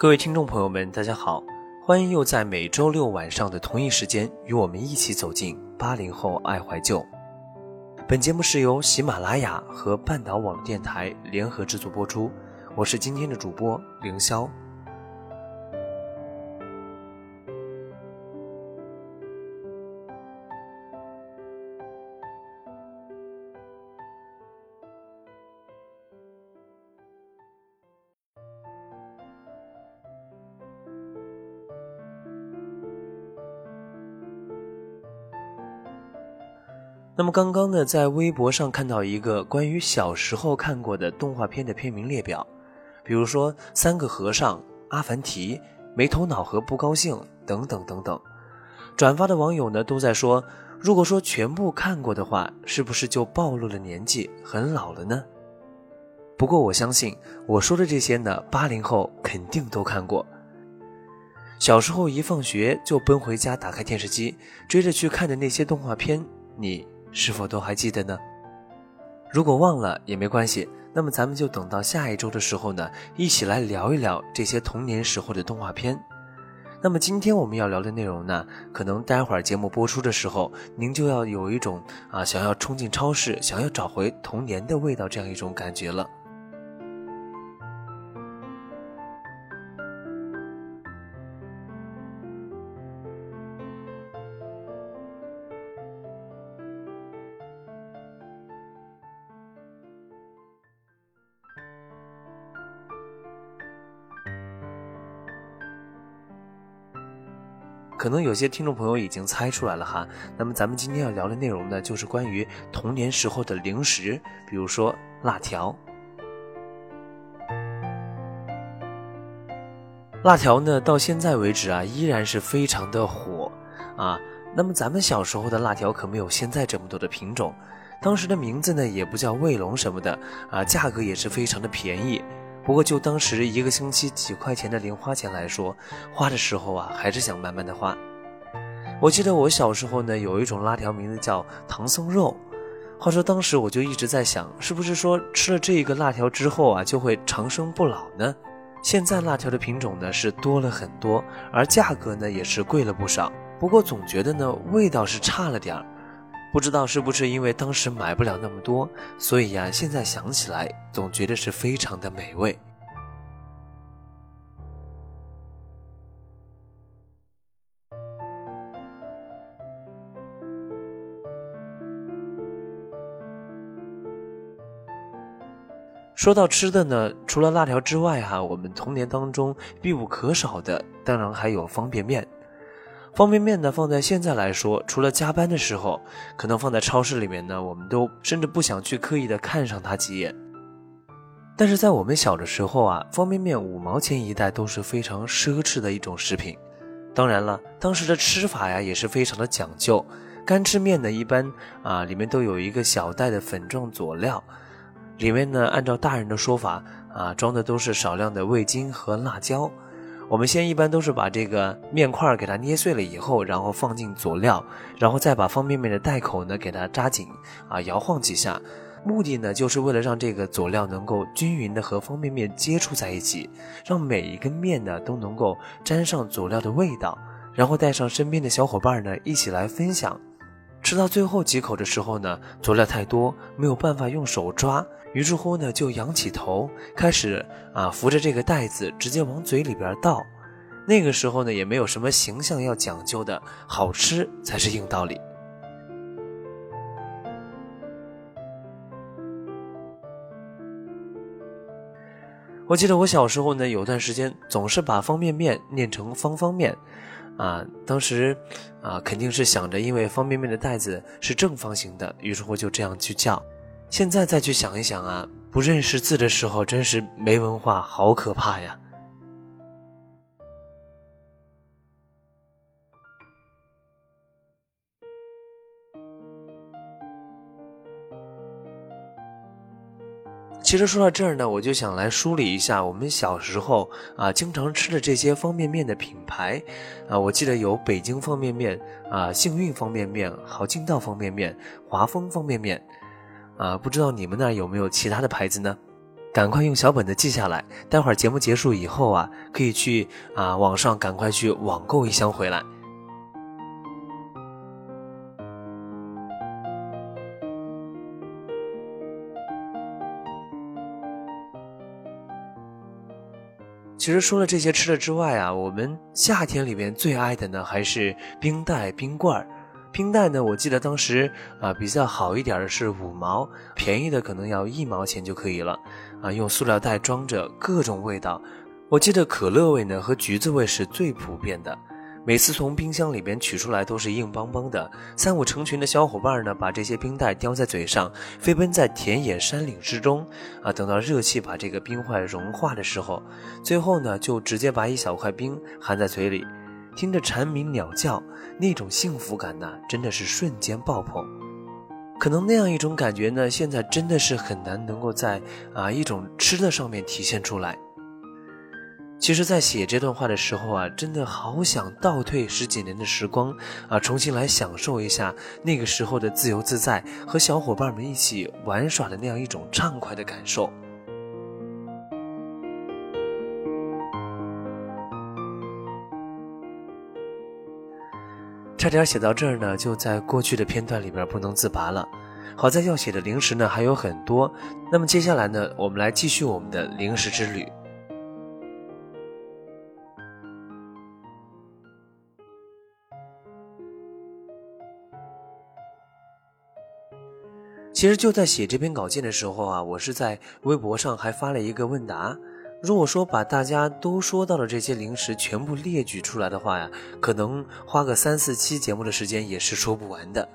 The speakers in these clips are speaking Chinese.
各位听众朋友们，大家好，欢迎又在每周六晚上的同一时间与我们一起走进八零后爱怀旧。本节目是由喜马拉雅和半岛网电台联合制作播出，我是今天的主播凌霄。那么刚刚呢，在微博上看到一个关于小时候看过的动画片的片名列表，比如说《三个和尚》《阿凡提》《没头脑和不高兴》等等等等。转发的网友呢都在说，如果说全部看过的话，是不是就暴露了年纪，很老了呢？不过我相信我说的这些呢，八零后肯定都看过。小时候一放学就奔回家，打开电视机，追着去看的那些动画片，你。是否都还记得呢？如果忘了也没关系，那么咱们就等到下一周的时候呢，一起来聊一聊这些童年时候的动画片。那么今天我们要聊的内容呢，可能待会儿节目播出的时候，您就要有一种啊想要冲进超市，想要找回童年的味道这样一种感觉了。可能有些听众朋友已经猜出来了哈，那么咱们今天要聊的内容呢，就是关于童年时候的零食，比如说辣条。辣条呢，到现在为止啊，依然是非常的火啊。那么咱们小时候的辣条可没有现在这么多的品种，当时的名字呢，也不叫卫龙什么的啊，价格也是非常的便宜。不过，就当时一个星期几块钱的零花钱来说，花的时候啊，还是想慢慢的花。我记得我小时候呢，有一种辣条名字叫唐僧肉。话说当时我就一直在想，是不是说吃了这个辣条之后啊，就会长生不老呢？现在辣条的品种呢是多了很多，而价格呢也是贵了不少。不过总觉得呢，味道是差了点儿。不知道是不是因为当时买不了那么多，所以呀，现在想起来总觉得是非常的美味。说到吃的呢，除了辣条之外哈，我们童年当中必不可少的，当然还有方便面。方便面呢，放在现在来说，除了加班的时候，可能放在超市里面呢，我们都甚至不想去刻意的看上它几眼。但是在我们小的时候啊，方便面五毛钱一袋都是非常奢侈的一种食品。当然了，当时的吃法呀也是非常的讲究。干吃面呢，一般啊里面都有一个小袋的粉状佐料，里面呢按照大人的说法啊，装的都是少量的味精和辣椒。我们先一般都是把这个面块给它捏碎了以后，然后放进佐料，然后再把方便面的袋口呢给它扎紧，啊，摇晃几下，目的呢就是为了让这个佐料能够均匀的和方便面接触在一起，让每一根面呢都能够沾上佐料的味道，然后带上身边的小伙伴呢一起来分享。吃到最后几口的时候呢，佐料太多，没有办法用手抓。于是乎呢，就仰起头，开始啊扶着这个袋子，直接往嘴里边倒。那个时候呢，也没有什么形象要讲究的，好吃才是硬道理。我记得我小时候呢，有段时间总是把方便面念成方方面，啊，当时啊肯定是想着，因为方便面的袋子是正方形的，于是乎就这样去叫。现在再去想一想啊，不认识字的时候，真是没文化，好可怕呀！其实说到这儿呢，我就想来梳理一下我们小时候啊经常吃的这些方便面的品牌啊，我记得有北京方便面啊、幸运方便面、好劲道方便面、华丰方便面。啊，不知道你们那儿有没有其他的牌子呢？赶快用小本子记下来，待会儿节目结束以后啊，可以去啊网上赶快去网购一箱回来。其实说了这些吃的之外啊，我们夏天里面最爱的呢还是冰袋、冰棍儿。冰袋呢，我记得当时啊比较好一点的是五毛，便宜的可能要一毛钱就可以了。啊，用塑料袋装着各种味道。我记得可乐味呢和橘子味是最普遍的。每次从冰箱里边取出来都是硬邦邦的，三五成群的小伙伴呢，把这些冰袋叼在嘴上，飞奔在田野山岭之中。啊，等到热气把这个冰块融化的时候，最后呢，就直接把一小块冰含在嘴里，听着蝉鸣鸟叫，那种幸福感呢，真的是瞬间爆棚。可能那样一种感觉呢，现在真的是很难能够在啊一种吃的上面体现出来。其实，在写这段话的时候啊，真的好想倒退十几年的时光啊，重新来享受一下那个时候的自由自在，和小伙伴们一起玩耍的那样一种畅快的感受。差点写到这儿呢，就在过去的片段里边不能自拔了。好在要写的零食呢还有很多，那么接下来呢，我们来继续我们的零食之旅。其实就在写这篇稿件的时候啊，我是在微博上还发了一个问答。如果说把大家都说到的这些零食全部列举出来的话呀，可能花个三四期节目的时间也是说不完的。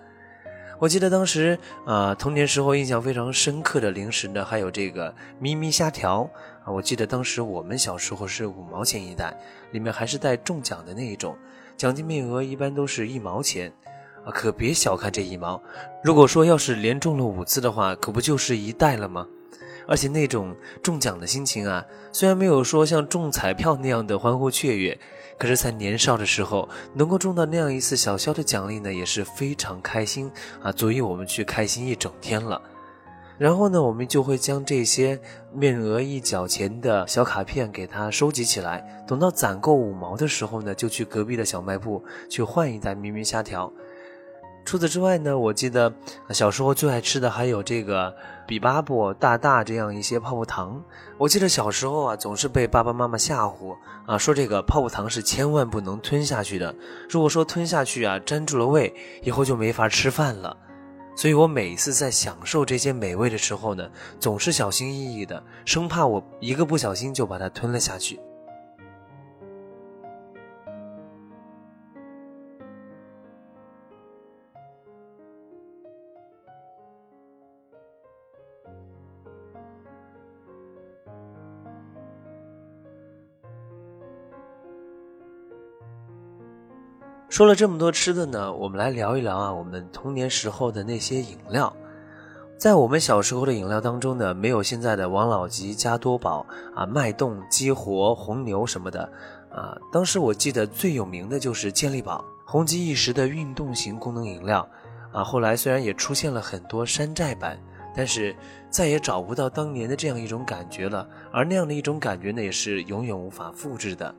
我记得当时啊，童年时候印象非常深刻的零食呢，还有这个咪咪虾条啊。我记得当时我们小时候是五毛钱一袋，里面还是带中奖的那一种，奖金面额一般都是一毛钱。啊，可别小看这一毛，如果说要是连中了五次的话，可不就是一袋了吗？而且那种中奖的心情啊，虽然没有说像中彩票那样的欢呼雀跃，可是，在年少的时候能够中到那样一次小小的奖励呢，也是非常开心啊，足以我们去开心一整天了。然后呢，我们就会将这些面额一角钱的小卡片给它收集起来，等到攒够五毛的时候呢，就去隔壁的小卖部去换一袋咪咪虾条。除此之外呢，我记得小时候最爱吃的还有这个比巴布、大大这样一些泡泡糖。我记得小时候啊，总是被爸爸妈妈吓唬啊，说这个泡泡糖是千万不能吞下去的。如果说吞下去啊，粘住了胃，以后就没法吃饭了。所以我每次在享受这些美味的时候呢，总是小心翼翼的，生怕我一个不小心就把它吞了下去。说了这么多吃的呢，我们来聊一聊啊，我们童年时候的那些饮料。在我们小时候的饮料当中呢，没有现在的王老吉、加多宝啊、脉动、激活、红牛什么的啊。当时我记得最有名的就是健力宝，红极一时的运动型功能饮料啊。后来虽然也出现了很多山寨版，但是再也找不到当年的这样一种感觉了。而那样的一种感觉呢，也是永远无法复制的。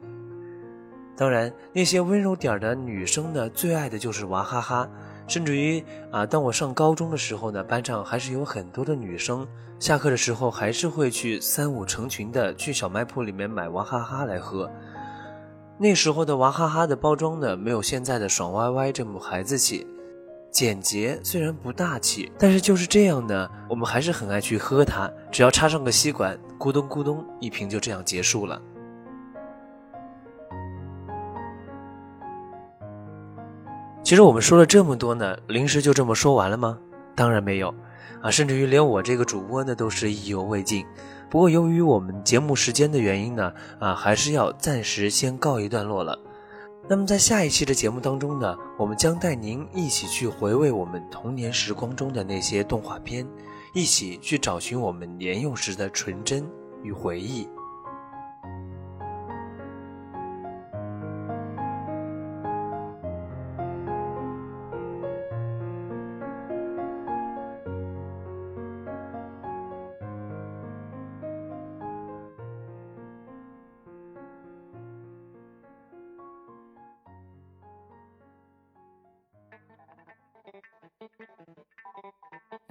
当然，那些温柔点的女生呢，最爱的就是娃哈哈。甚至于啊，当我上高中的时候呢，班上还是有很多的女生，下课的时候还是会去三五成群的去小卖铺里面买娃哈哈来喝。那时候的娃哈哈的包装呢，没有现在的爽歪歪这么孩子气，简洁虽然不大气，但是就是这样呢，我们还是很爱去喝它。只要插上个吸管，咕咚咕咚，一瓶就这样结束了。其实我们说了这么多呢，零食就这么说完了吗？当然没有，啊，甚至于连我这个主播呢都是意犹未尽。不过由于我们节目时间的原因呢，啊，还是要暂时先告一段落了。那么在下一期的节目当中呢，我们将带您一起去回味我们童年时光中的那些动画片，一起去找寻我们年幼时的纯真与回忆。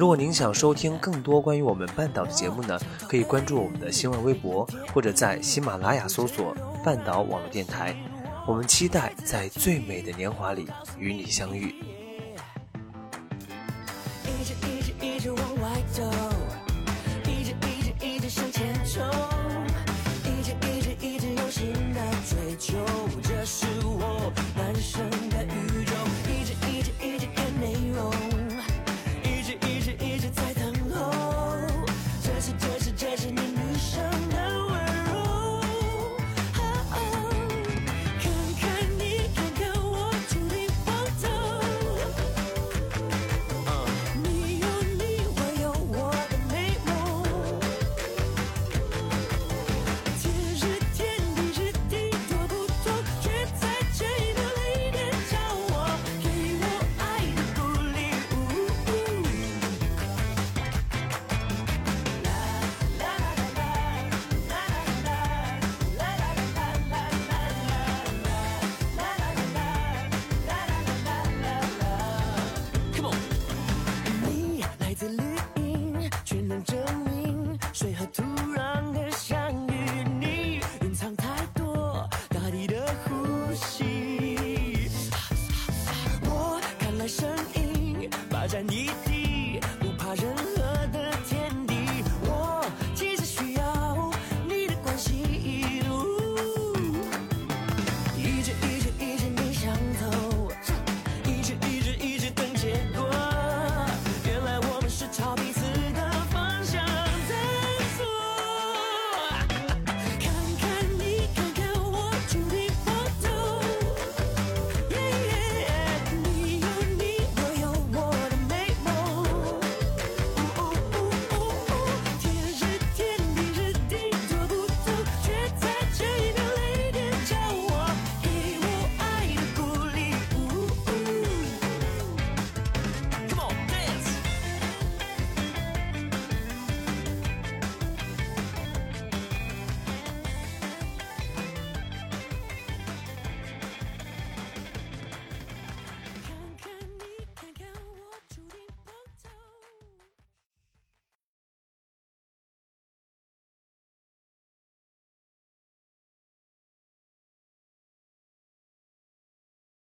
如果您想收听更多关于我们半岛的节目呢，可以关注我们的新浪微博，或者在喜马拉雅搜索“半岛网络电台”。我们期待在最美的年华里与你相遇。一直一直一直往外走，一直一直一直向前冲，一直一直一直有新的追求，这是我男生。